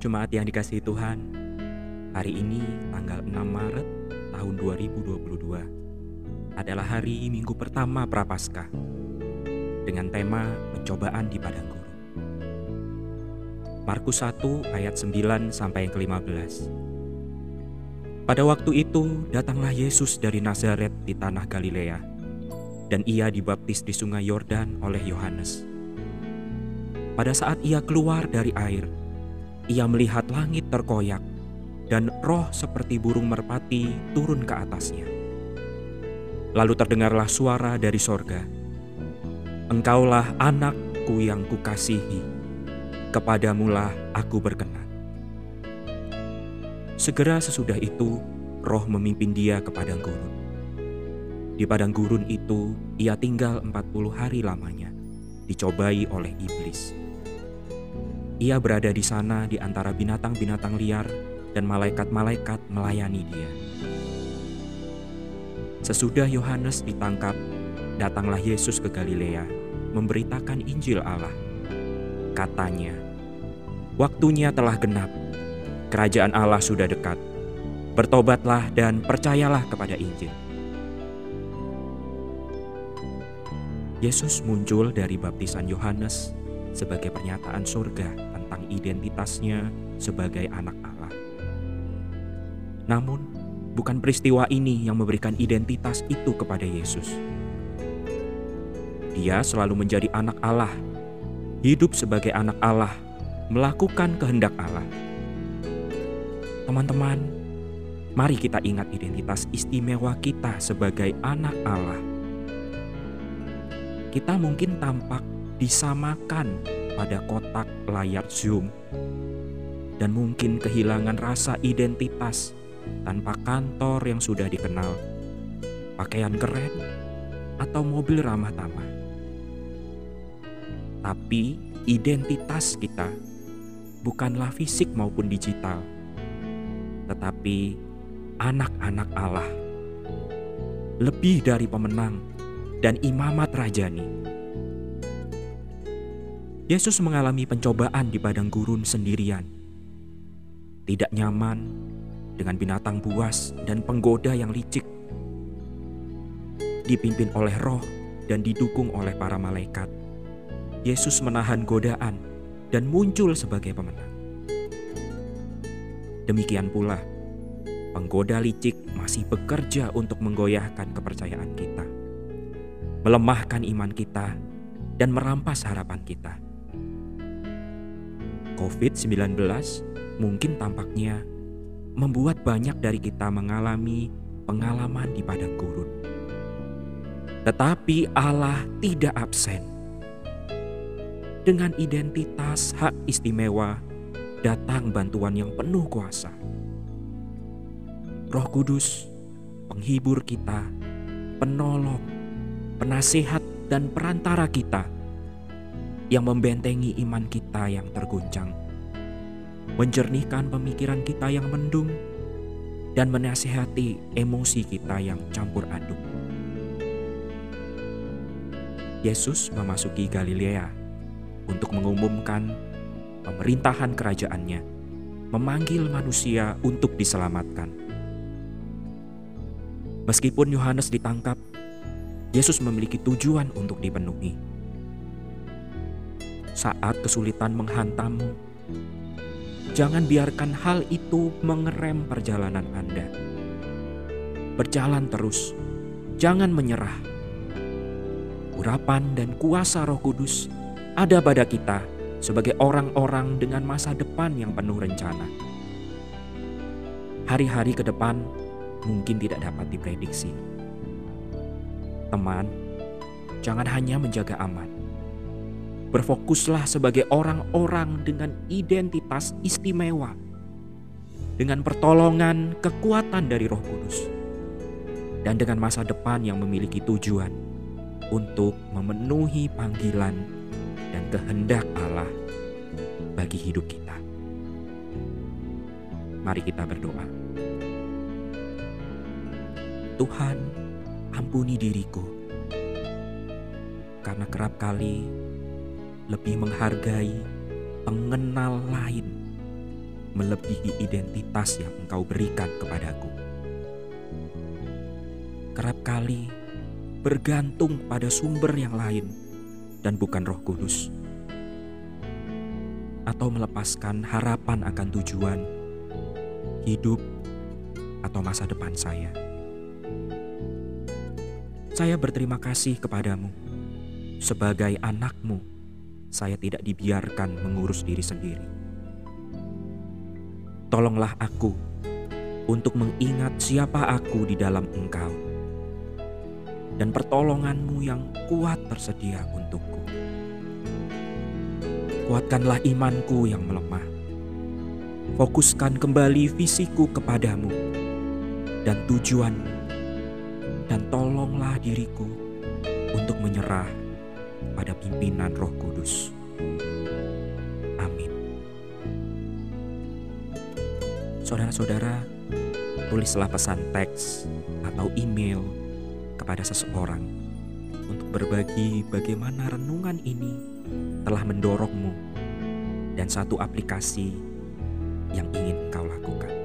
jemaat yang dikasihi Tuhan. Hari ini tanggal 6 Maret tahun 2022 adalah hari Minggu pertama Prapaskah dengan tema pencobaan di padang gurun. Markus 1 ayat 9 sampai yang ke-15. Pada waktu itu datanglah Yesus dari Nazaret di tanah Galilea dan ia dibaptis di sungai Yordan oleh Yohanes. Pada saat ia keluar dari air, ia melihat langit terkoyak dan roh seperti burung merpati turun ke atasnya. Lalu terdengarlah suara dari sorga, Engkaulah anakku yang kukasihi, kepadamulah aku berkenan. Segera sesudah itu, roh memimpin dia ke padang gurun. Di padang gurun itu, ia tinggal 40 hari lamanya, dicobai oleh iblis. Ia berada di sana di antara binatang-binatang liar dan malaikat-malaikat melayani dia. Sesudah Yohanes ditangkap, datanglah Yesus ke Galilea memberitakan Injil Allah. Katanya, "Waktunya telah genap, kerajaan Allah sudah dekat. Bertobatlah dan percayalah kepada Injil." Yesus muncul dari baptisan Yohanes sebagai pernyataan surga identitasnya sebagai anak Allah. Namun, bukan peristiwa ini yang memberikan identitas itu kepada Yesus. Dia selalu menjadi anak Allah, hidup sebagai anak Allah, melakukan kehendak Allah. Teman-teman, mari kita ingat identitas istimewa kita sebagai anak Allah. Kita mungkin tampak disamakan pada kotak layar Zoom dan mungkin kehilangan rasa identitas tanpa kantor yang sudah dikenal, pakaian keren, atau mobil ramah tamah. Tapi identitas kita bukanlah fisik maupun digital, tetapi anak-anak Allah. Lebih dari pemenang dan imamat rajani. Yesus mengalami pencobaan di padang gurun sendirian. Tidak nyaman dengan binatang buas dan penggoda yang licik. Dipimpin oleh roh dan didukung oleh para malaikat Yesus menahan godaan dan muncul sebagai pemenang. Demikian pula, penggoda licik masih bekerja untuk menggoyahkan kepercayaan kita, melemahkan iman kita, dan merampas harapan kita. COVID-19 mungkin tampaknya membuat banyak dari kita mengalami pengalaman di padang gurun. Tetapi Allah tidak absen dengan identitas hak istimewa, datang bantuan yang penuh kuasa. Roh Kudus, penghibur kita, penolong, penasehat, dan perantara kita yang membentengi iman kita yang terguncang, menjernihkan pemikiran kita yang mendung, dan menasehati emosi kita yang campur aduk. Yesus memasuki Galilea untuk mengumumkan pemerintahan kerajaannya, memanggil manusia untuk diselamatkan. Meskipun Yohanes ditangkap, Yesus memiliki tujuan untuk dipenuhi. Saat kesulitan menghantammu, jangan biarkan hal itu mengerem perjalanan Anda. Berjalan terus, jangan menyerah. Urapan dan kuasa Roh Kudus ada pada kita sebagai orang-orang dengan masa depan yang penuh rencana. Hari-hari ke depan mungkin tidak dapat diprediksi. Teman, jangan hanya menjaga aman. Berfokuslah sebagai orang-orang dengan identitas istimewa, dengan pertolongan kekuatan dari Roh Kudus, dan dengan masa depan yang memiliki tujuan untuk memenuhi panggilan dan kehendak Allah bagi hidup kita. Mari kita berdoa. Tuhan, ampuni diriku, karena kerap kali lebih menghargai pengenal lain melebihi identitas yang Engkau berikan kepadaku. Kerap kali bergantung pada sumber yang lain dan bukan Roh Kudus, atau melepaskan harapan akan tujuan hidup atau masa depan saya. Saya berterima kasih kepadamu sebagai anakmu. Saya tidak dibiarkan mengurus diri sendiri. Tolonglah aku untuk mengingat siapa aku di dalam Engkau dan pertolonganmu yang kuat tersedia untukku. Kuatkanlah imanku yang melemah. Fokuskan kembali visiku kepadamu dan tujuanmu. Dan tolonglah diriku untuk menyerah pada pimpinan roh kudus. Amin. Saudara-saudara, tulislah pesan teks atau email kepada seseorang untuk berbagi bagaimana renungan ini telah mendorongmu dan satu aplikasi yang ingin kau lakukan.